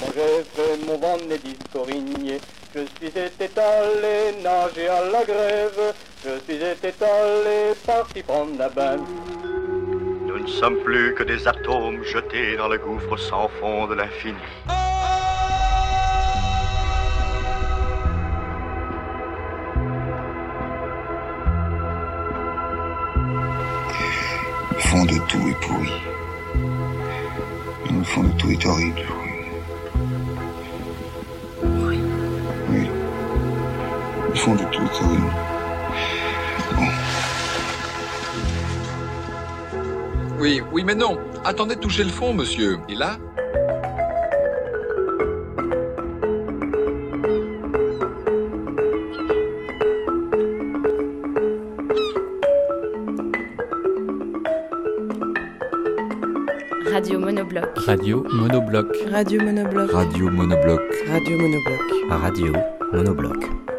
Moi j'ai fait mon vent corigné. Je suis été allé nager à la grève. Je suis été allé parti prendre la bain. Nous ne sommes plus que des atomes jetés dans le gouffre sans fond de l'infini. Fond de tout est pourri. Le fond de tout est horrible. Oui. Oui. Le fond de tout est horrible. Bon. Oui, oui, mais non. Attendez de toucher le fond, monsieur. Et là Radio Monobloc. Radio Monobloc. Radio Monobloc. Radio Monobloc. Radio Monobloc. Radio Monobloc.